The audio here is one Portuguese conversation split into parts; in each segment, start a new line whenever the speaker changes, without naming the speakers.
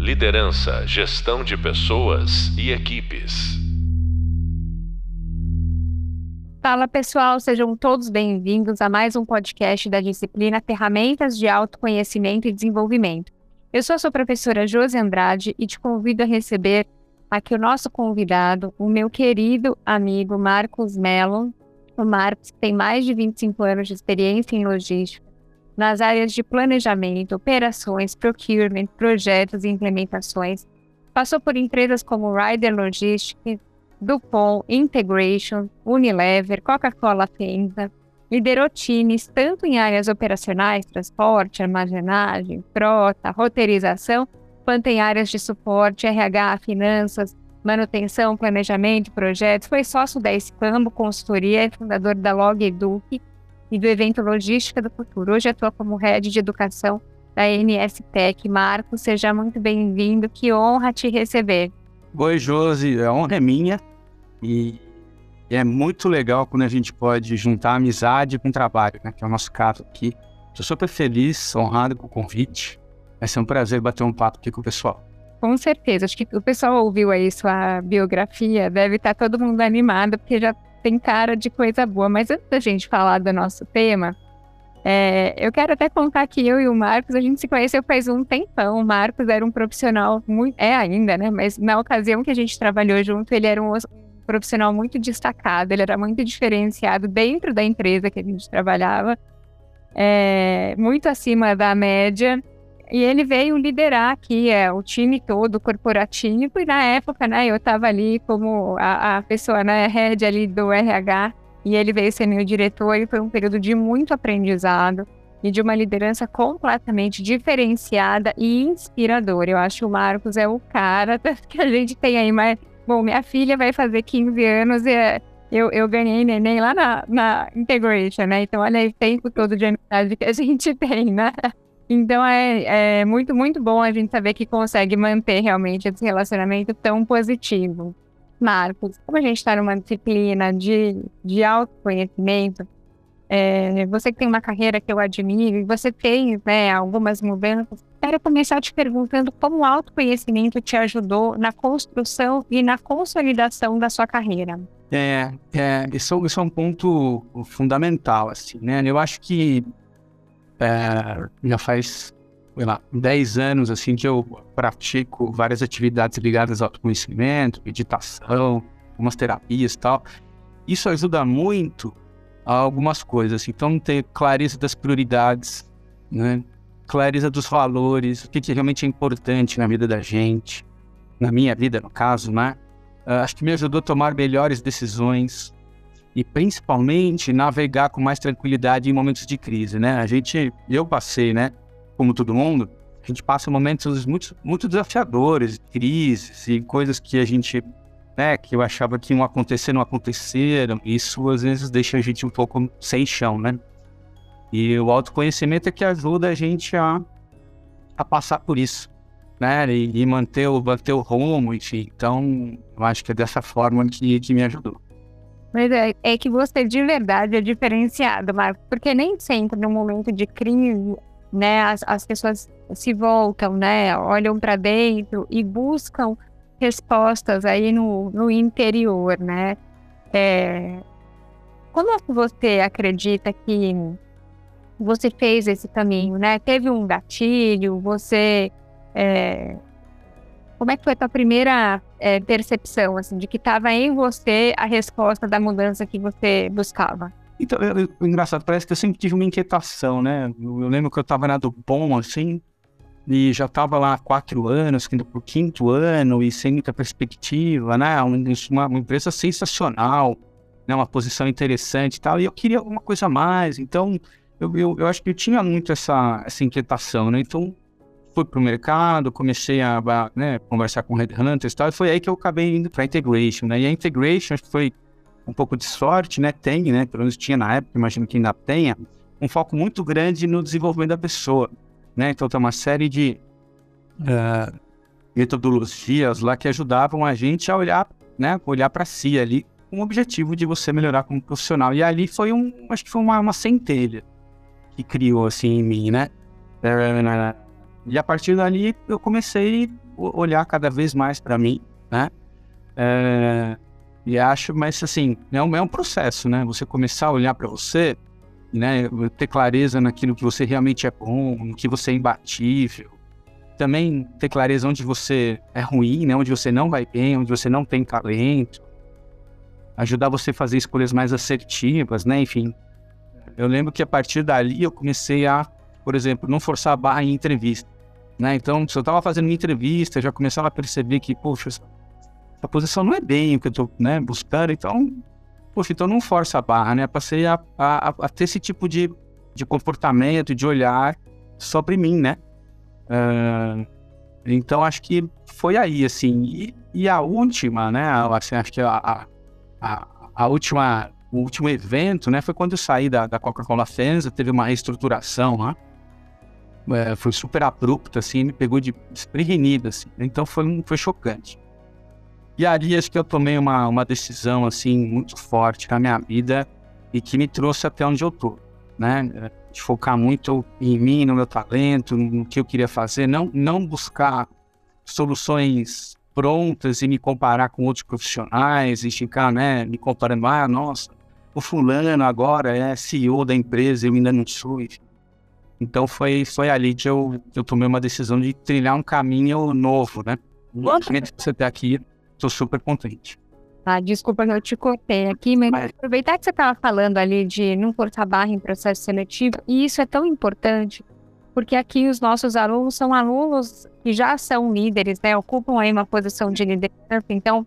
Liderança, gestão de pessoas e equipes.
Fala pessoal, sejam todos bem-vindos a mais um podcast da disciplina Ferramentas de Autoconhecimento e Desenvolvimento. Eu sou a sua professora Josi Andrade e te convido a receber aqui o nosso convidado, o meu querido amigo Marcos Mellon. O Marcos tem mais de 25 anos de experiência em logística, nas áreas de planejamento, operações, procurement, projetos e implementações. Passou por empresas como Ryder Logistics, DuPont, Integration, Unilever, Coca-Cola FEMSA. Liderou times tanto em áreas operacionais, transporte, armazenagem, frota, roteirização, quanto em áreas de suporte, RH, finanças, manutenção, planejamento, projetos. Foi sócio da Spambo Consultoria e fundador da Log Eduque e do evento Logística do Futuro. Hoje atua como head de educação da NS Tech. Marcos, seja muito bem-vindo. Que honra te receber.
Oi, Josi. A honra é minha e é muito legal quando a gente pode juntar amizade com trabalho, né? Que é o nosso caso aqui. Estou super feliz, honrado com o convite. Vai ser um prazer bater um papo aqui com o pessoal.
Com certeza. Acho que o pessoal ouviu aí sua biografia, deve estar todo mundo animado, porque já tem cara de coisa boa. Mas antes da gente falar do nosso tema, é, eu quero até contar que eu e o Marcos, a gente se conheceu faz um tempão. O Marcos era um profissional muito. É ainda, né? Mas na ocasião que a gente trabalhou junto, ele era um profissional muito destacado, ele era muito diferenciado dentro da empresa que a gente trabalhava, é, muito acima da média. E ele veio liderar aqui é, o time todo corporativo, e na época, né, eu estava ali como a, a, pessoa, né, head ali do RH, e ele veio ser meu diretor, e foi um período de muito aprendizado e de uma liderança completamente diferenciada e inspiradora. Eu acho que o Marcos é o cara que a gente tem aí, mas, bom, minha filha vai fazer 15 anos e é, eu, eu ganhei neném lá na, na Integration, né? Então, olha aí o tempo todo de amizade que a gente tem, né? Então é, é, muito, muito bom a gente saber que consegue manter realmente esse relacionamento tão positivo. Marcos, como a gente está numa disciplina de, de autoconhecimento, é, você que tem uma carreira que eu admiro, e você tem né, algumas mudanças, quero começar te perguntando como o autoconhecimento te ajudou na construção e na consolidação da sua carreira.
É, é isso, isso é um ponto fundamental, assim, né? Eu acho que é, já faz, sei lá, 10 anos assim que eu pratico várias atividades ligadas ao autoconhecimento, meditação, algumas terapias e tal. Isso ajuda muito a algumas coisas. Assim. Então, ter clareza das prioridades, né? clareza dos valores, o que, que realmente é importante na vida da gente, na minha vida, no caso, né? Uh, acho que me ajudou a tomar melhores decisões, e principalmente navegar com mais tranquilidade em momentos de crise, né? A gente, eu passei, né? Como todo mundo, a gente passa momentos muito, muito desafiadores, crises e coisas que a gente, né? Que eu achava que iam acontecer, não aconteceram. Isso às vezes deixa a gente um pouco sem chão, né? E o autoconhecimento é que ajuda a gente a, a passar por isso, né? E, e manter, o, manter o rumo, enfim. Então, eu acho que é dessa forma que, que me ajudou.
Mas é, é, que você de verdade é diferenciado, Marco, porque nem sempre no momento de crise, né, as, as pessoas se voltam, né, olham para dentro e buscam respostas aí no, no interior, né? É, como você acredita que você fez esse caminho, né? Teve um gatilho, você é, como é que foi a tua primeira é, percepção, assim, de que estava em você a resposta da mudança que você buscava?
Então, eu, eu, engraçado, parece que eu sempre tive uma inquietação, né? Eu, eu lembro que eu estava na do bom, assim, e já estava lá há quatro anos, indo para o quinto ano, e sem muita perspectiva, né? Uma, uma, empresa sensacional, né? uma posição interessante e tal, e eu queria alguma coisa a mais, então eu, eu, eu acho que eu tinha muito essa, essa inquietação, né? Então, fui para o mercado, comecei a né, conversar com headhunters e tal, e foi aí que eu acabei indo para a Integration, né? E a Integration acho que foi um pouco de sorte, né? Tem, né? Pelo menos tinha na época, imagino que ainda tenha, um foco muito grande no desenvolvimento da pessoa, né? Então tem uma série de uh, metodologias lá que ajudavam a gente a olhar, né? Olhar para si ali com o objetivo de você melhorar como profissional. E ali foi um, acho que foi uma, uma centelha que criou assim em mim, né? E a partir dali eu comecei olhar cada vez mais para mim, né? É, e acho, mas assim, é um, é um processo, né? Você começar a olhar para você, né? Ter clareza naquilo que você realmente é bom, no que você é imbatível. Também ter clareza onde você é ruim, né? Onde você não vai bem, onde você não tem talento. Ajudar você a fazer escolhas mais assertivas, né? Enfim, eu lembro que a partir dali eu comecei a, por exemplo, não forçar a barra em entrevista. Né? Então, se eu estava fazendo uma entrevista, já começava a perceber que, poxa, essa, posição não é bem o que eu estou né, buscando, então, poxa, então não força a barra, né? Passei a, a, a, ter esse tipo de, de comportamento, de olhar sobre mim, né? Uh, então, acho que foi aí, assim. E, e a última, né? Assim, acho que a, a, a última o último evento, né, foi quando eu saí da, da Coca-Cola Fenza, teve uma reestruturação lá. É, foi super abrupta, assim, me pegou de desprevenida, assim. Então foi, foi chocante. E ali acho que eu tomei uma, uma decisão, assim, muito forte na minha vida e que me trouxe até onde eu tô, né? É, de focar muito em mim, no meu talento, no que eu queria fazer, não, não buscar soluções prontas e me comparar com outros profissionais e ficar, né, me comparando, ah, nossa, o fulano agora é CEO da empresa, eu ainda não sou. Enfim. Então foi, foi ali que eu, eu tomei uma decisão de trilhar um caminho novo, né? Antes de você estar aqui, estou super contente.
Ah, desculpa que eu te cortei aqui, mas, mas... aproveitar que você estava falando ali de não cortar barra em processo seletivo, e isso é tão importante, porque aqui os nossos alunos são alunos que já são líderes, né? Ocupam aí uma posição de liderança, então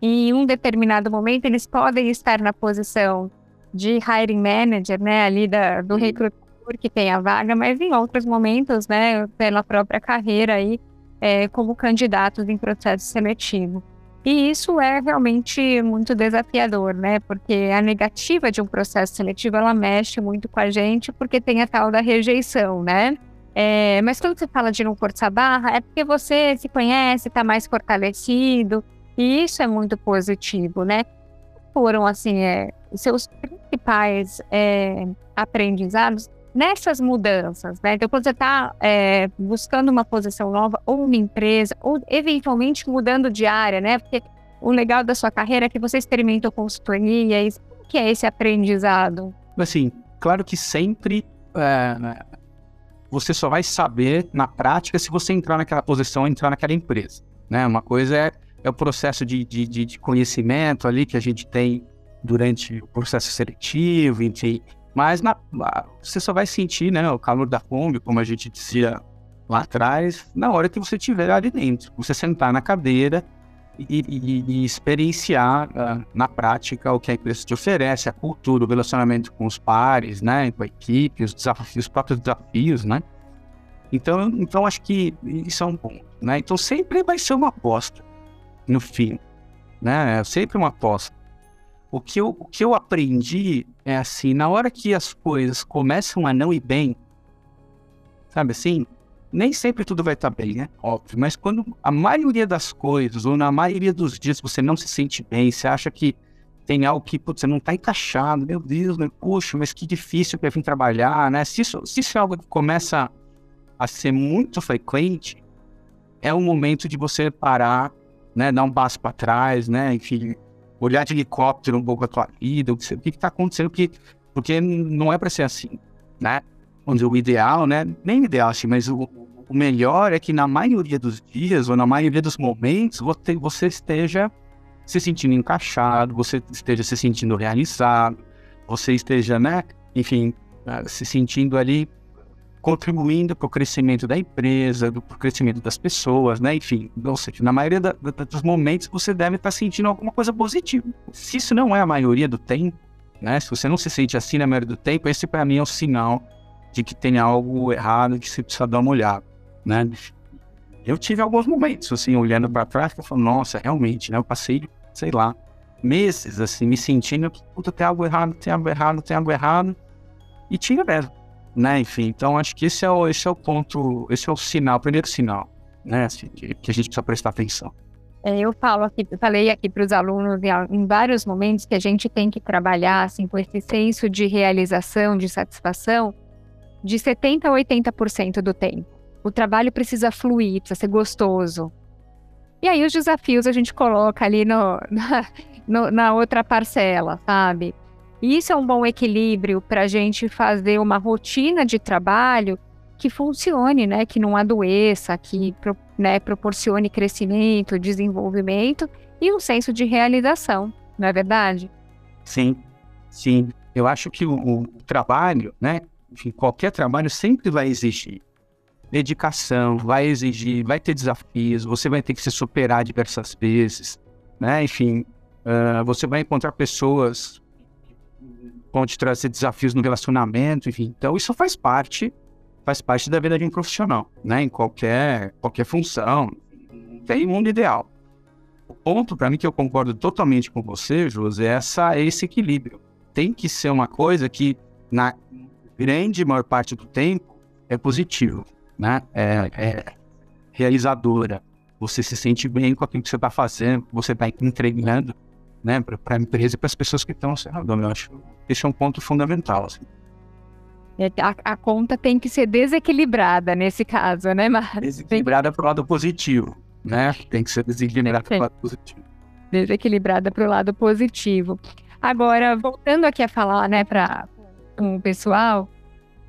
em um determinado momento eles podem estar na posição de hiring manager, né, ali da, do recrutador que tem a vaga, mas em outros momentos, né, pela própria carreira aí, é, como candidatos em processo seletivo. E isso é realmente muito desafiador, né? Porque a negativa de um processo seletivo ela mexe muito com a gente, porque tem a tal da rejeição, né? É, mas quando você fala de não forçar barra, é porque você se conhece, está mais fortalecido, e isso é muito positivo, né? Foram, assim, é, seus principais é, aprendizados nessas mudanças, né? Então, quando você está é, buscando uma posição nova, ou uma empresa, ou eventualmente mudando de área, né? Porque o legal da sua carreira é que você experimentou consultoria, e o que é esse aprendizado?
Assim, claro que sempre é, você só vai saber na prática se você entrar naquela posição, entrar naquela empresa, né? Uma coisa é é o processo de, de, de, conhecimento ali que a gente tem durante o processo seletivo, enfim. Mas na, você só vai sentir né, o calor da Kombi, como a gente dizia lá atrás, na hora que você estiver ali dentro. Você sentar na cadeira e, e, e experienciar uh, na prática o que a empresa te oferece, a cultura, o relacionamento com os pares, né, com a equipe, os desafios, os próprios desafios, né? Então, então acho que isso é um ponto, né? Então sempre vai ser uma aposta no fim. Né? É sempre uma aposta. O que, eu, o que eu aprendi é assim, na hora que as coisas começam a não ir bem, sabe assim? Nem sempre tudo vai estar bem, né? Óbvio. Mas quando a maioria das coisas, ou na maioria dos dias, você não se sente bem, você acha que tem algo que putz, você não está encaixado, meu Deus, né? Puxa, mas que difícil para vir trabalhar, né? Se isso, se isso é algo que começa a ser muito frequente, é o momento de você parar né, dar um passo para trás, né, enfim, olhar de helicóptero um pouco a tua vida, o que está acontecendo, porque, porque não é para ser assim, né? Onde o ideal, né, nem ideal assim, mas o, o melhor é que na maioria dos dias ou na maioria dos momentos você, você esteja se sentindo encaixado, você esteja se sentindo realizado, você esteja, né, enfim, ah, se sentindo ali contribuindo para o crescimento da empresa, para o crescimento das pessoas, né? Enfim, ou seja, na maioria da, da, dos momentos você deve estar sentindo alguma coisa positiva. Se isso não é a maioria do tempo, né? Se você não se sente assim na maioria do tempo, esse para mim é um sinal de que tem algo errado, que você precisa dar uma olhada, né? Eu tive alguns momentos, assim, olhando para trás, que eu falo, nossa, realmente, né? Eu passei, sei lá, meses, assim, me sentindo, puta, tem algo errado, tem algo errado, tem algo errado. E tinha mesmo né? Enfim, então acho que esse é o, esse é o ponto, esse é o sinal, o primeiro sinal, né? Assim, que, que a gente precisa prestar atenção.
É, eu falo aqui, falei aqui para os alunos em vários momentos que a gente tem que trabalhar assim com esse senso de realização, de satisfação, de 70 a 80% do tempo. O trabalho precisa fluir, precisa ser gostoso, E aí os desafios a gente coloca ali no, na, no, na outra parcela, sabe? E isso é um bom equilíbrio para a gente fazer uma rotina de trabalho que funcione, né? Que não adoeça, que né, proporcione crescimento, desenvolvimento e um senso de realização, não é verdade?
Sim, sim. Eu acho que o, o trabalho, né? Enfim, qualquer trabalho sempre vai exigir dedicação, vai exigir, vai ter desafios, você vai ter que se superar diversas vezes, né? Enfim, uh, você vai encontrar pessoas que te trazer desafios no relacionamento, enfim. Então, isso faz parte, faz parte da vida de um profissional, né? Em qualquer, qualquer função, tem mundo ideal. O ponto, para mim, que eu concordo totalmente com você, José, é essa, esse equilíbrio. Tem que ser uma coisa que, na grande maior parte do tempo, é positivo né? É, é realizadora. Você se sente bem com aquilo que você está fazendo, você está entregando, né? Para a empresa e para as pessoas que estão ao seu redor. Eu acho que esse é um ponto fundamental. Assim.
É, a, a, conta tem que ser desequilibrada nesse caso, né, Mara?
Desequilibrada para o lado positivo, né? Tem que ser desequilibrada para o lado positivo.
Desequilibrada para o lado positivo. Agora, voltando aqui a falar, né, para o pessoal,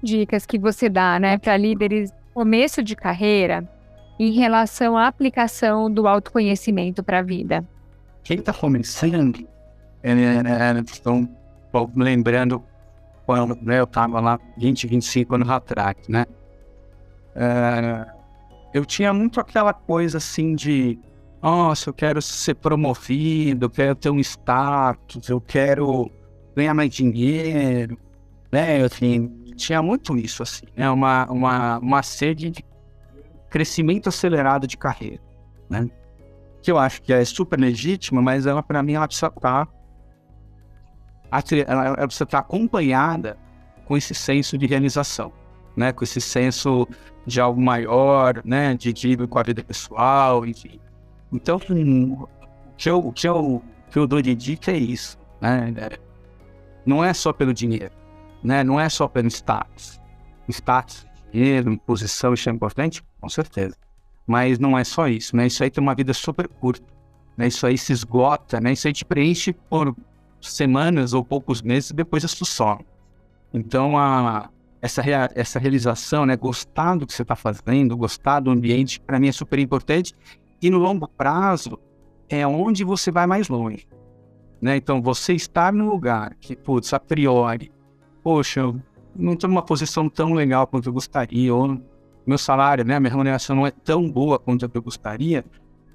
dicas que você dá, né, para líderes começo de carreira em relação à aplicação do autoconhecimento para a vida?
Quem está começando, é, é, é, estão lembrando quando né, eu estava lá 20, 25 anos atrás, né? É, eu tinha muito aquela coisa assim de nossa, eu quero ser promovido, eu quero ter um status, eu quero ganhar mais dinheiro, né? Assim, tinha muito isso, assim, né? Uma, uma, uma sede de crescimento acelerado de carreira, né? Que eu acho que é super legítima, mas ela, para mim, ela precisa estar ela, precisa estar acompanhada com esse senso de realização, né? Com esse senso de algo maior, né? De equilíbrio com a vida pessoal, enfim. Então, o que eu, o que eu, que eu dou de dica é isso, né? Não é só pelo dinheiro né? Não é só pelo status. Status, dinheiro, posição, isso é importante? Com certeza. Mas não é só isso, né? Isso aí tem uma vida super curta, né? Isso aí se esgota, né? Isso aí te preenche por semanas ou poucos meses, depois isso some. Então, a, essa, essa realização, né? Gostar do que você está fazendo, gostar do ambiente, para mim é super importante. E no longo prazo, é onde você vai mais longe. Né? Então, você estar no lugar que, putz, a priori, poxa, eu não estou numa posição tão legal quanto eu gostaria, ou meu salário, né, minha remuneração não é tão boa quanto eu gostaria,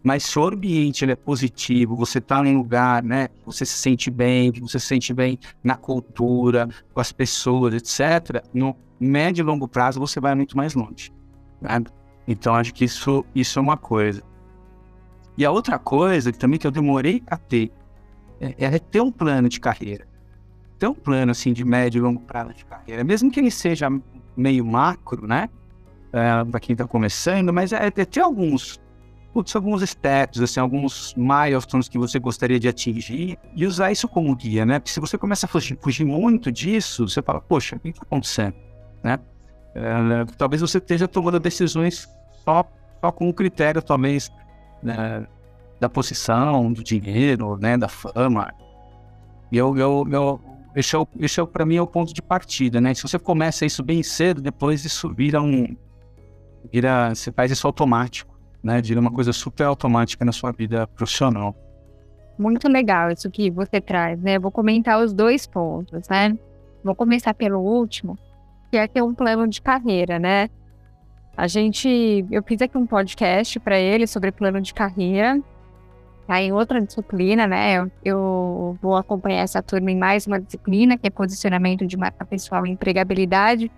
mas se o ambiente ele é positivo, você está em um lugar, né, você se sente bem, você se sente bem na cultura, com as pessoas, etc., no médio e longo prazo você vai muito mais longe. Né? Então, acho que isso, isso é uma coisa. E a outra coisa que também que eu demorei a ter é, é ter um plano de carreira ter um plano assim de médio e longo prazo de carreira, mesmo que ele seja meio macro, né? É, para quem está começando, mas é, é, ter alguns, putz, alguns steps, assim, alguns milestones que você gostaria de atingir e usar isso como guia, né? Porque se você começa a fugir, fugir muito disso, você fala, poxa, o que está acontecendo, né? É, talvez você esteja tomando decisões só, só com o critério, talvez, né, da posição, do dinheiro, né, da fama. E eu, eu, eu esse é, esse é para mim é o ponto de partida, né? Se você começa isso bem cedo, depois isso vira um vira, você faz isso automático, né? Vira uma coisa super automática na sua vida profissional.
Muito legal isso que você traz, né? Vou comentar os dois pontos, né? Vou começar pelo último, que é ter um plano de carreira, né? A gente, eu fiz aqui um podcast para ele sobre plano de carreira tá em outra disciplina, né? Eu, eu, vou acompanhar essa turma em mais uma disciplina, que é posicionamento de marca pessoal e empregabilidade,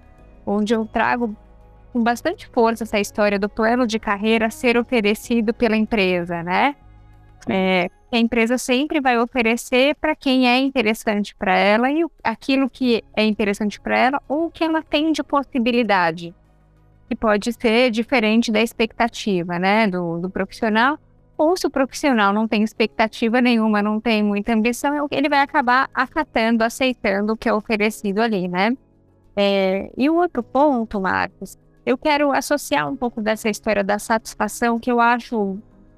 onde eu trago com bastante força essa história do plano de carreira ser oferecido pela empresa, né? É, a empresa sempre vai oferecer para quem é interessante para ela e aquilo que é interessante para ela ou que ela tem de possibilidade, que pode ser diferente da expectativa, né, do, do profissional ou se o profissional não tem expectativa nenhuma, não tem muita ambição, é ele vai acabar acatando, aceitando o que é oferecido ali, né? É, e o outro ponto, Marcos, eu quero associar um pouco dessa história da satisfação que eu acho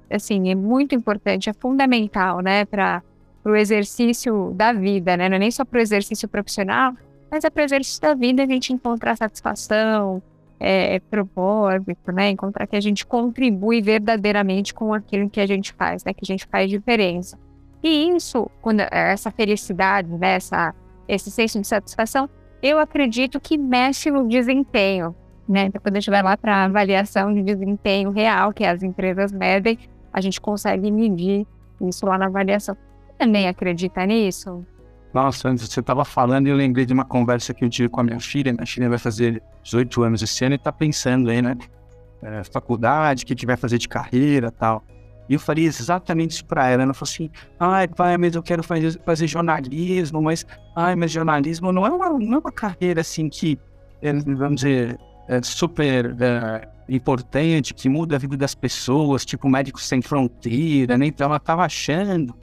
assim, é muito importante, é fundamental, né, para o exercício da vida, né? Não é nem só para o exercício profissional, mas é para o exercício da vida a gente encontrar satisfação, é, propósito, né? Encontrar que a gente contribui verdadeiramente com aquilo que a gente faz, né? Que a gente faz diferença. E isso, quando essa felicidade, né? Essa, esse senso de satisfação, eu acredito que mexe no desempenho, né? Então, quando a gente vai lá para avaliação de desempenho real, que as empresas medem, a gente consegue medir isso lá na avaliação. Você também acredita nisso?
Nossa, antes você estava falando e eu lembrei de uma conversa que eu tive com a minha filha. Minha filha vai fazer 18 anos esse ano e está pensando aí, né? É, faculdade, o que, que vai fazer de carreira tal. E eu falei exatamente isso para ela. Ela falou assim: ai, pai, mas eu quero fazer, fazer jornalismo, mas, ai, mas jornalismo não é uma, não é uma carreira assim que, é, vamos dizer, é super é, importante, que muda a vida das pessoas, tipo Médicos Sem Fronteira, né? Então ela estava achando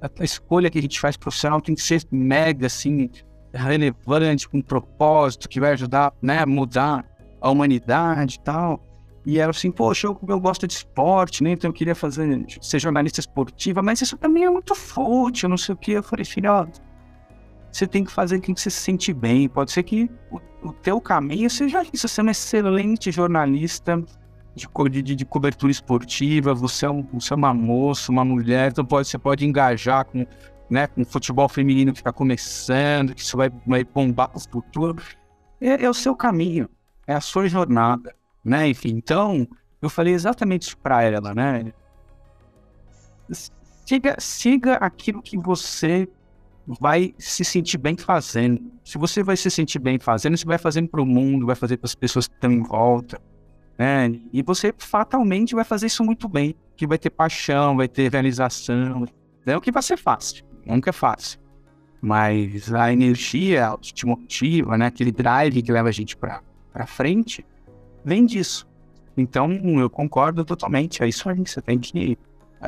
a escolha que a gente faz profissional tem que ser mega, assim, relevante, com propósito, que vai ajudar, né, a mudar a humanidade e tal. E ela assim, poxa, eu, eu gosto de esporte, né? Então eu queria fazer, ser jornalista esportiva, mas isso também é muito fútil, não sei o que. Eu falei, filho, ó, você tem que fazer aquilo que você se sente bem. Pode ser que o, o teu caminho seja isso, você é um excelente jornalista de, de, de, cobertura esportiva, você é, um, você é uma moça, uma mulher, então pode, você pode engajar com, né, com futebol feminino que está começando, que isso vai, vai bombar para o futuro. É, é, o seu caminho, é a sua jornada, né? Enfim, então, eu falei exatamente isso para ela, né? Siga, siga aquilo que você vai se sentir bem fazendo. Se você vai se sentir bem fazendo, você vai fazendo para o mundo, vai fazer para as pessoas que estão em volta né? E você fatalmente vai fazer isso muito bem, que vai ter paixão, vai ter realização. Não que vai ser fácil, nunca é fácil. Mas a energia que te motiva, né? Aquele drive que leva a gente para frente, vem disso. Então, eu concordo totalmente. É isso aí, você tem que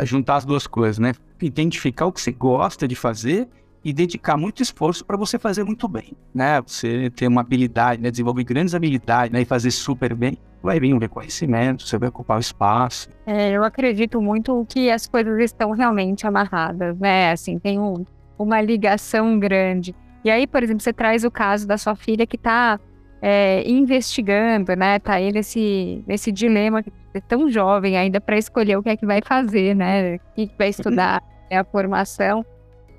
juntar as duas coisas, né? Identificar o que você gosta de fazer e dedicar muito esforço para você fazer muito bem, né? Você ter uma habilidade, né? desenvolver grandes habilidades, né? E fazer super bem, vai vir um reconhecimento, você vai ocupar o espaço.
É, eu acredito muito que as coisas estão realmente amarradas, né? Assim, tem um, uma ligação grande. E aí, por exemplo, você traz o caso da sua filha que está é, investigando, né? Tá aí nesse, nesse dilema, é tão jovem ainda para escolher o que é que vai fazer, né? O que vai estudar, né? a formação.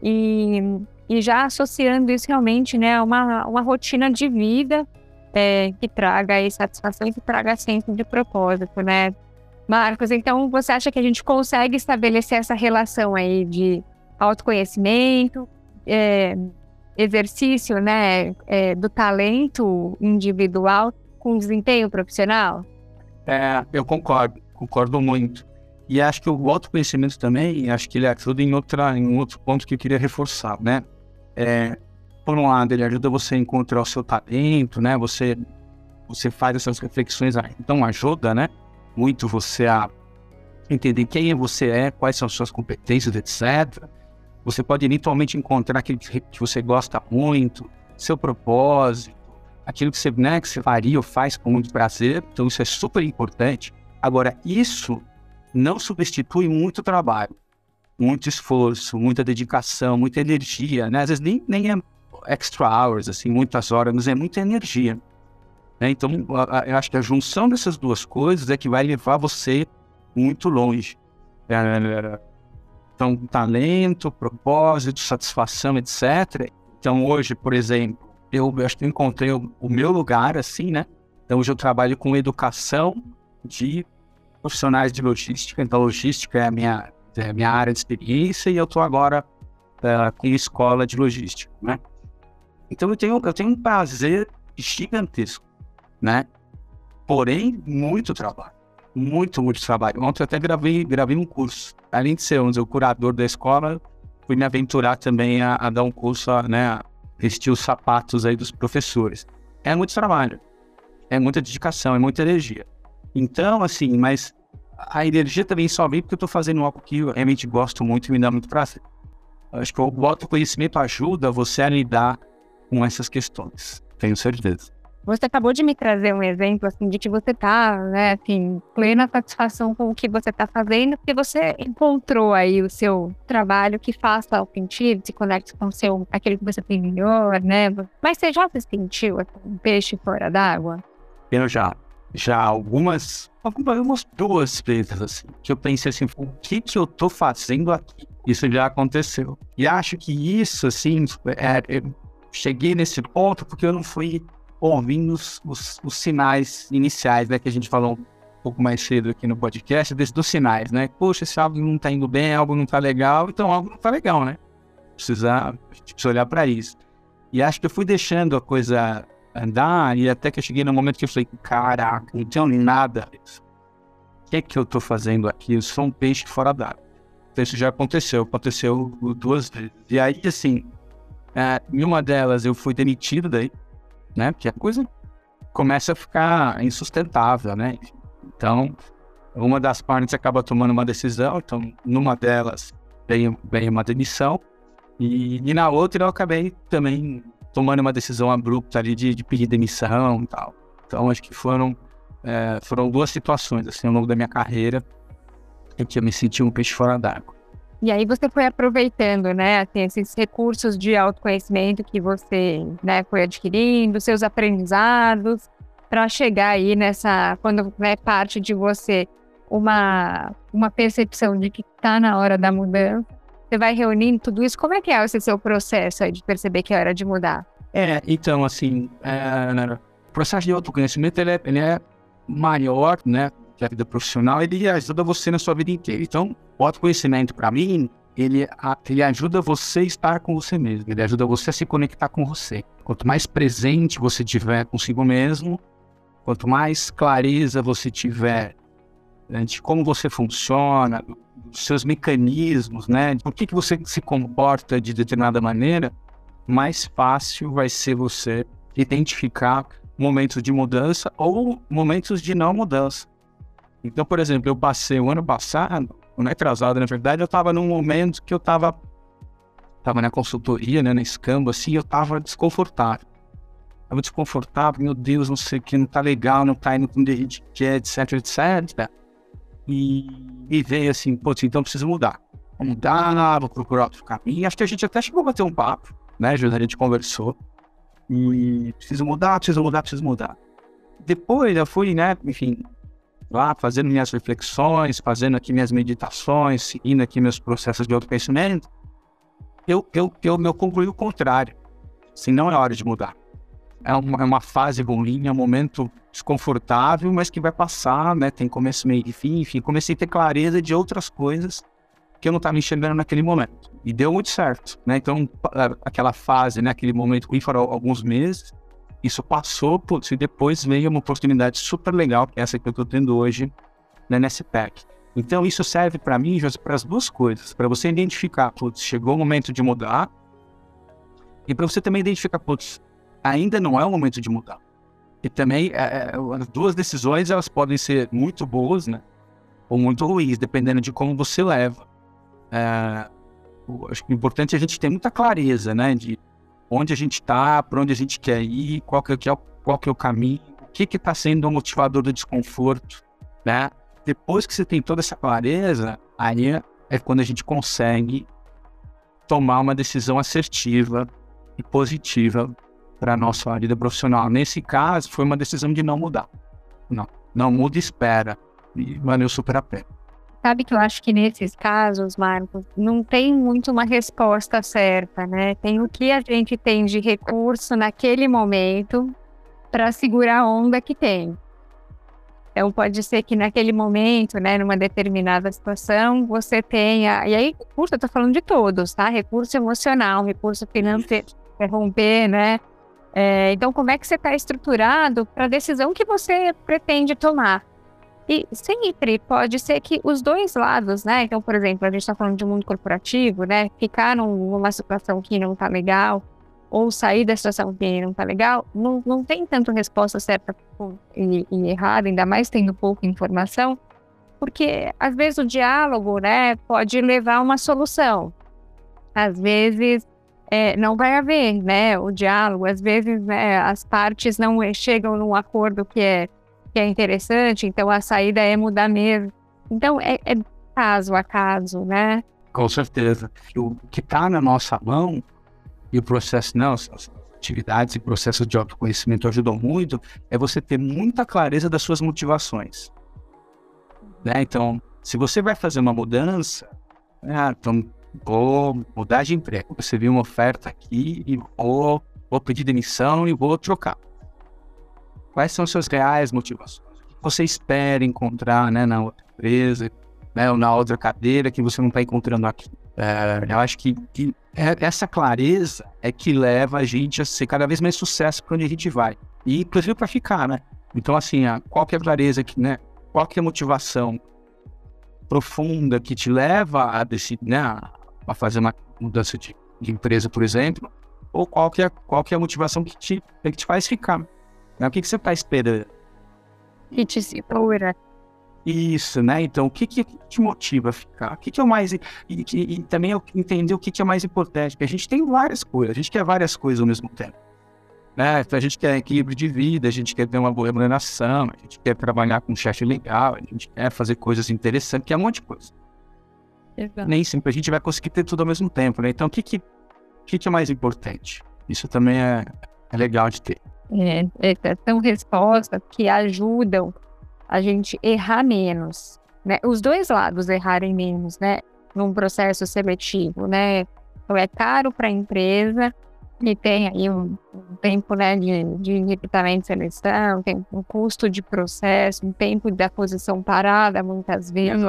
E, e já associando isso realmente né, a uma, uma rotina de vida é, que traga aí satisfação e que traga senso de propósito, né? Marcos, então você acha que a gente consegue estabelecer essa relação aí de autoconhecimento, é, exercício, né, é, do talento individual com desempenho profissional?
É, eu concordo, concordo muito. E acho que o autoconhecimento também, acho que ele ajuda em, outra, em outro ponto que eu queria reforçar, né? É, por um lado, ele ajuda você a encontrar o seu talento, né? Você, você faz essas reflexões, então ajuda, né? Muito você a entender quem você é, quais são as suas competências, etc. Você pode eventualmente encontrar aquilo que você gosta muito, seu propósito, aquilo que você, né, que você faria ou faz com muito prazer. Então, isso é super importante. Agora, isso não substitui muito trabalho, muito esforço, muita dedicação, muita energia, né? Às vezes nem, nem é extra hours, assim, muitas horas, mas é muita energia. Né? Então, eu acho que a junção dessas duas coisas é que vai levar você muito longe. É, então, talento, propósito, satisfação, etc. Então, hoje, por exemplo, eu, eu acho que eu encontrei o, o meu lugar, assim, né? Então, hoje eu trabalho com educação de profissionais de logística, então logística é a minha, é a minha área de experiência e eu estou agora uh, com escola de logística, né? Então eu tenho, eu tenho um prazer gigantesco, né? Porém, muito trabalho, muito, muito trabalho. Ontem eu até gravei, gravei um curso, além de ser o curador da escola, fui me aventurar também a, a dar um curso, a, né, a vestir os sapatos aí dos professores. É muito trabalho, é muita dedicação, é muita energia. Então, assim, mas a energia também só vem porque eu estou fazendo algo que eu realmente gosto muito e me dá muito prazer. Acho que o autoconhecimento ajuda você a lidar com essas questões, tenho certeza.
Você acabou de me trazer um exemplo, assim, de que você tá, né, assim, plena satisfação com o que você tá fazendo, porque você encontrou aí o seu trabalho que faça o sentido, se conecte com o seu, aquele que você tem melhor, né? Mas você já se sentiu assim, um peixe fora d'água?
Eu já. Já algumas, algumas duas vezes, assim, que eu pensei assim, o que que eu tô fazendo aqui? Isso já aconteceu. E acho que isso, assim, é, eu cheguei nesse ponto porque eu não fui ouvindo os, os, os, sinais iniciais, né? Que a gente falou um pouco mais cedo aqui no podcast, desse, dos sinais, né? Poxa, esse álbum não tá indo bem, algo não tá legal, então algo não tá legal, né? Precisa, precisa olhar para isso. E acho que eu fui deixando a coisa andar, e até que eu cheguei no momento que eu falei, caraca, não tenho nada. O que é que eu tô fazendo aqui? Eu sou um peixe fora d'água. Então isso já aconteceu, aconteceu duas vezes. E aí, assim, é, em uma delas eu fui demitido daí, né? Porque a coisa começa a ficar insustentável, né? Então, uma das partes acaba tomando uma decisão, então, numa delas veio, veio uma demissão, e, e, na outra eu acabei também tomando uma decisão abrupta ali de, de pedir demissão e tal. Então, acho que foram, é, foram duas situações, assim, ao longo da minha carreira, em que eu me senti um peixe fora d'água.
E aí você foi aproveitando, né, assim, esses recursos de autoconhecimento que você, né, foi adquirindo, seus aprendizados, para chegar aí nessa, quando é né, parte de você uma, uma percepção de que está na hora da mudança, você vai reunindo tudo isso. Como é que é esse seu processo aí de perceber que é hora de mudar?
É, então, assim, é, o processo de autoconhecimento ele é, ele é maior, né, que a vida profissional, ele ajuda você na sua vida inteira. Então, o autoconhecimento, para mim, ele, ele ajuda você a estar com você mesmo, ele ajuda você a se conectar com você. Quanto mais presente você tiver consigo mesmo, quanto mais clareza você tiver né, de como você funciona, dos seus mecanismos, né, por que, que você se comporta de determinada maneira, mais fácil vai ser você identificar momentos de mudança ou momentos de não mudança. Então, por exemplo, eu passei o ano passado, ano atrasado, na verdade, eu estava num momento que eu estava tava na consultoria, né, na escambo, assim, eu estava desconfortável. Estava desconfortável, meu Deus, não sei o que, não tá legal, não tá indo com o que etc, etc. E, e veio assim, putz, então preciso mudar. Vou mudar, vou procurar outro caminho. Acho que a gente até chegou a bater um papo, né, a gente conversou. E preciso mudar, preciso mudar, preciso mudar. Depois eu fui, né, enfim, lá fazendo minhas reflexões, fazendo aqui minhas meditações, seguindo aqui meus processos de autoconhecimento, eu, eu, eu, eu concluí o contrário. Assim, não é hora de mudar. É uma, é uma fase ruim, é um momento desconfortável, mas que vai passar, né? Tem começo, meio e fim, enfim. Comecei a ter clareza de outras coisas que eu não estava enxergando naquele momento. E deu muito certo, né? Então, aquela fase, né? Aquele momento ruim foram alguns meses, isso passou, putz, e depois veio uma oportunidade super legal, é essa que eu estou tendo hoje né, nesse pack. Então, isso serve para mim, para as duas coisas. Para você identificar, putz, chegou o momento de mudar. E para você também identificar, putz, ainda não é o momento de mudar. E também, é, é, as duas decisões, elas podem ser muito boas, né? Ou muito ruins, dependendo de como você leva. É, acho que o importante é a gente ter muita clareza, né? De onde a gente está, para onde a gente quer ir, qual que é, qual que é o caminho, o que está sendo o motivador do desconforto, né? Depois que você tem toda essa clareza, aí é quando a gente consegue tomar uma decisão assertiva e positiva para a nossa vida profissional. Nesse caso, foi uma decisão de não mudar. Não, não muda espera. E valeu super a pena.
Sabe que eu acho que nesses casos, Marcos, não tem muito uma resposta certa, né? Tem o que a gente tem de recurso naquele momento para segurar a onda que tem. Então pode ser que naquele momento, né, numa determinada situação, você tenha, e aí recurso, eu tô falando de todos, tá? Recurso emocional, recurso financeiro, romper, né? É, então, como é que você está estruturado para a decisão que você pretende tomar? E sempre pode ser que os dois lados, né? Então, por exemplo, a gente está falando de mundo corporativo, né? Ficar numa situação que não está legal, ou sair da situação que não está legal, não, não tem tanto resposta certa e, e errada, ainda mais tendo pouca informação, porque às vezes o diálogo, né, pode levar a uma solução. Às vezes é, não vai haver, né, o diálogo. Às vezes, né, as partes não chegam num acordo que é, que é interessante, então a saída é mudar mesmo. Então, é, é caso a caso, né?
Com certeza. O que está na nossa mão e o processo, não, as atividades e processos de autoconhecimento ajudam muito, é você ter muita clareza das suas motivações. Né? Então, se você vai fazer uma mudança, ah, então vou mudar de emprego. Você viu uma oferta aqui e vou, vou pedir demissão e vou trocar. Quais são suas reais motivações? O que você espera encontrar né, na outra empresa, né, ou na outra cadeira que você não está encontrando aqui? É, eu acho que, que, é, essa clareza é que leva a gente a ser cada vez mais sucesso para onde a gente vai. E, inclusive, para ficar, né? Então, assim, a, qual que é a clareza, que, né? Qual que é a motivação profunda que te leva a decidir, né? A fazer uma mudança de, empresa, por exemplo, ou qual que é, qual que é a motivação que te, que te faz ficar. Né? O que, que você está esperando?
Que te segura.
Isso, né? Então, o que, que te motiva a ficar? O que, que é o mais. E, e, e também entender o que, que é mais importante. Porque a gente tem várias coisas, a gente quer várias coisas ao mesmo tempo. Né? Então, a gente quer equilíbrio de vida, a gente quer ter uma boa remuneração, a gente quer trabalhar com um chefe legal, a gente quer fazer coisas interessantes, que é um monte de coisa. Exato. Nem sempre a gente vai conseguir ter tudo ao mesmo tempo, né? Então, o que, que, que, que é mais importante? Isso também é, é legal de ter.
É, é, são respostas que ajudam a gente errar menos, né? Os dois lados errarem menos, né? Num processo seletivo, né? Então é caro para a empresa e tem aí um, um tempo, né, de, de recrutamento e seleção, tem um custo de processo, um tempo da posição parada muitas vezes.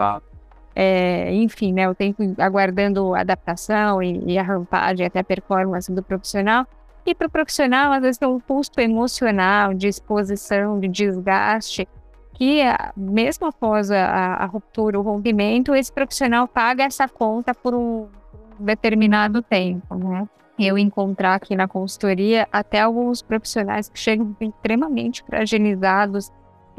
É, enfim, né, o tempo aguardando adaptação e, e a rampagem até a performance do profissional. E para o profissional, às vezes, tem um custo emocional, de exposição, de desgaste, que mesmo após a, a, ruptura, o rompimento, esse profissional paga essa conta por um determinado tempo, né? Eu encontrar aqui na consultoria até alguns profissionais que chegam extremamente fragilizados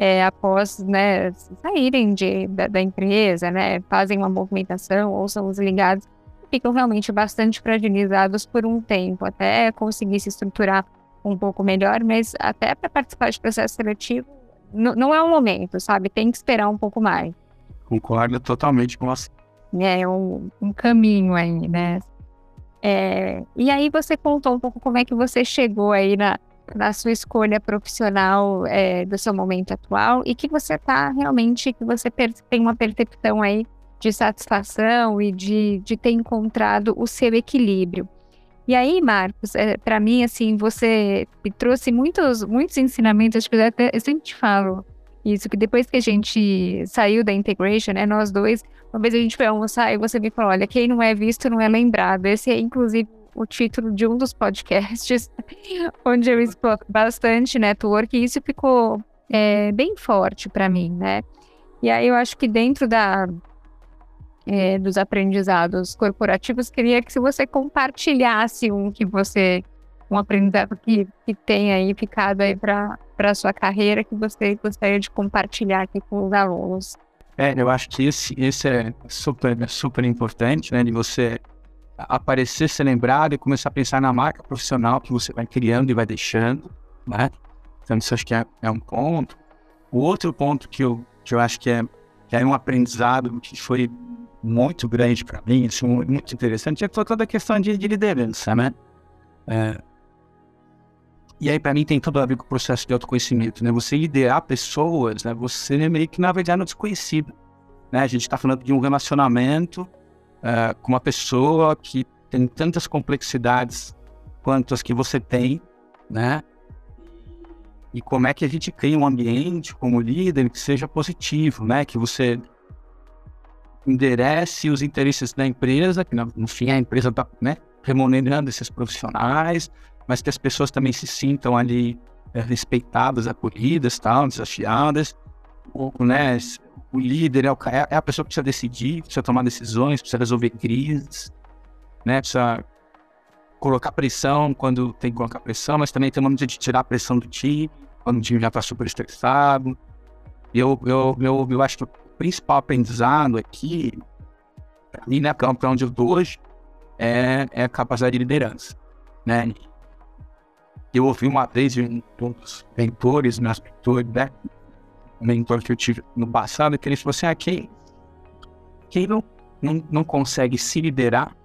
é, após né, saírem de, da, da, empresa, né, fazem uma movimentação ou são desligados, ficam realmente bastante fragilizados por um tempo, até conseguir se estruturar um pouco melhor, mas até para participar de processo seletivo não é o momento, sabe? Tem que esperar um pouco mais.
Concordo totalmente com você.
É um, um caminho aí, né? É, e aí você contou um pouco como é que você chegou aí na, na sua escolha profissional é, do seu momento atual e que você está realmente, que você tem uma percepção aí de satisfação e de, de ter encontrado o seu equilíbrio. E aí, Marcos, é, para mim, assim, você me trouxe muitos, muitos ensinamentos, acho que eu, até, eu sempre te falo isso, que depois que a gente saiu da integration, né, nós dois, uma vez a gente foi almoçar e você me falou, olha, quem não é visto não é lembrado. Esse é, inclusive, o título de um dos podcasts, onde eu exploro bastante network, e isso ficou é, bem forte para mim, né? E aí eu acho que dentro da, é, dos aprendizados corporativos, queria que se você compartilhasse um que você, um aprendizado que, que tem aí ficado aí para a sua carreira, que você gostaria de compartilhar aqui com os alunos.
É, eu acho que esse, esse é super, super importante, né, de você aparecer, ser lembrado e começar a pensar na marca profissional que você vai criando e vai deixando, né? Então, isso acho que é, é um ponto. O outro ponto que eu, que eu acho que é, que é um aprendizado que foi muito grande para mim, assim, muito interessante, é toda a questão de, de liderança, né? É, e aí, para mim, tem tudo a ver com o processo de autoconhecimento, né? Você liderar pessoas, né? Você é meio que navegar no desconhecido, né? A gente está falando de um relacionamento uh, com uma pessoa que tem tantas complexidades quanto as que você tem, né? E como é que a gente cria um ambiente como líder que seja positivo, né? Que você enderece os interesses da empresa, que no, fim a empresa está né, remunerando esses profissionais, mas que as pessoas também se sintam ali é, respeitadas, acolhidas, tal, desafiadas. O, né, o líder é, o, é, a pessoa que precisa decidir, precisa tomar decisões, precisa resolver crises, né, precisa colocar pressão quando tem que colocar pressão, mas também tem uma medida de tirar a pressão do time, quando o time já está super estressado. Eu, eu, eu, eu acho que principal aprendizado aqui, para mim, né, para onde eu estou hoje, é, é a capacidade de liderança, né? Eu ouvi uma vez de um dos mentores, meus mentores, né? Mentor que eu tive no passado, que ele falou assim, ah, quem, quem não, não, não consegue se liderar,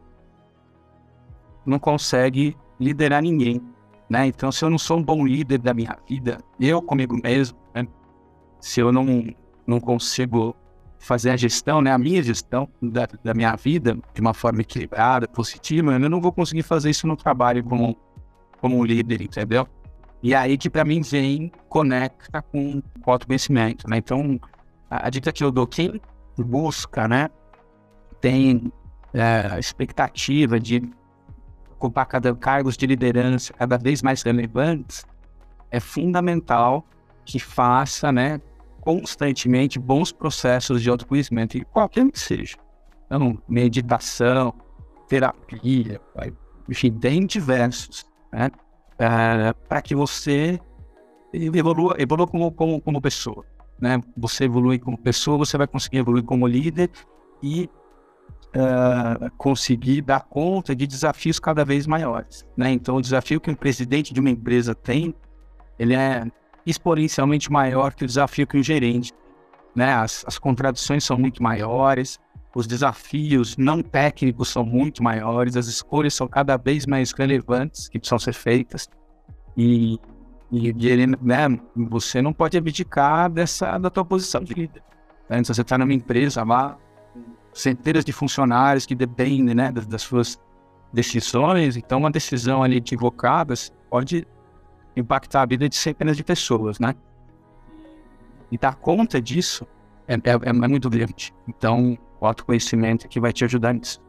não consegue liderar ninguém, né? Então, se eu não sou um bom líder da minha vida, eu comigo mesmo, né? se eu não, não consigo fazer a gestão, né, a minha gestão da, da minha vida de uma forma equilibrada, positiva, eu não vou conseguir fazer isso no trabalho como, como um líder, entendeu? E aí que para mim vem, conecta com o autoconhecimento, né? Então, a, a dica que eu dou, quem busca, né, tem é, expectativa de ocupar cada cargos de liderança cada vez mais relevantes, é fundamental que faça, né, constantemente bons processos de autoconhecimento, e qualquer que seja. Então, meditação, terapia, enfim, tem diversos, né? É, para que você evolua, evolua como, como, como pessoa. Né? Você evolui como pessoa, você vai conseguir evoluir como líder e uh, conseguir dar conta de desafios cada vez maiores. Né? Então, o desafio que um presidente de uma empresa tem, ele é exponencialmente maior que o desafio que o gerente. Né? As, as contradições são muito maiores, os desafios não técnicos são muito maiores, as escolhas são cada vez mais relevantes que precisam ser feitas. E, e, e né, você não pode abdicar dessa, da tua posição de líder. Né? Se você está numa empresa lá, centenas de funcionários que dependem né, das, das suas decisões, então uma decisão ali equivocada pode impactar a vida de centenas de pessoas, né? E dar conta disso é, é, é muito grande. Então, o autoconhecimento é que vai te ajudar nisso.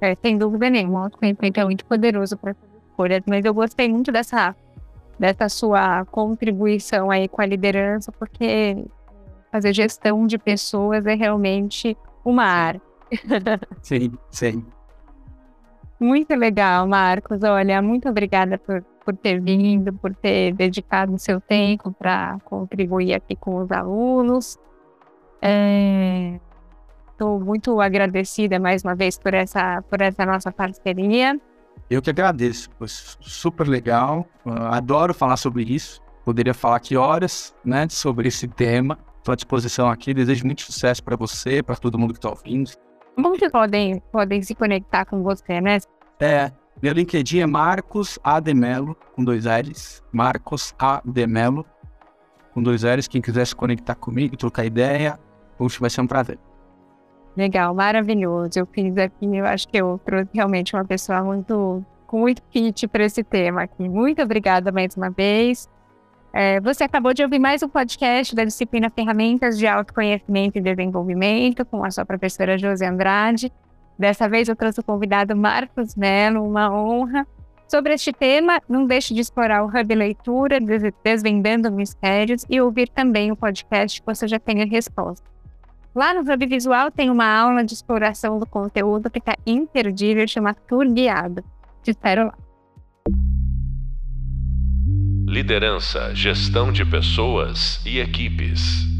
É, sem dúvida nenhuma, o autoconhecimento é muito poderoso para fazer escolhas, mas eu gostei muito dessa, dessa sua contribuição aí com a liderança, porque fazer gestão de pessoas é realmente uma arte.
Sim, sim.
Muito legal, Marcos. Olha, muito obrigada por, por ter vindo, por ter dedicado o seu tempo para contribuir aqui com os alunos. Estou muito agradecida mais uma vez por essa, por essa nossa parceria.
Eu que agradeço, foi super legal. adoro falar sobre isso. Poderia falar aqui horas, né, sobre esse tema. Estou à disposição aqui. Desejo muito sucesso para você, para todo mundo que está ouvindo.
Como que podem, podem se conectar com você, né?
É, meu LinkedIn é Marcos Ademelo, com dois L's. Marcos Ademelo, com dois L's. Quem quiser se conectar comigo, trocar ideia, puxa, vai ser um prazer.
Legal, maravilhoso. Eu fiz aqui, eu acho que eu trouxe realmente uma pessoa muito, com muito kit para esse tema aqui. Muito obrigada mais uma vez. É, você acabou de ouvir mais um podcast da disciplina Ferramentas de Autoconhecimento e Desenvolvimento com a sua professora Josi Andrade. Dessa vez eu trouxe o convidado Marcos Mello, uma honra. Sobre este tema, não deixe de explorar o Hub Leitura, Desvendando Mistérios, e ouvir também o podcast que você já tenha resposta. Lá no Hub Visual tem uma aula de exploração do conteúdo que está imperdível, chama Tour Guiado. Te espero lá.
Liderança, gestão de pessoas e equipes.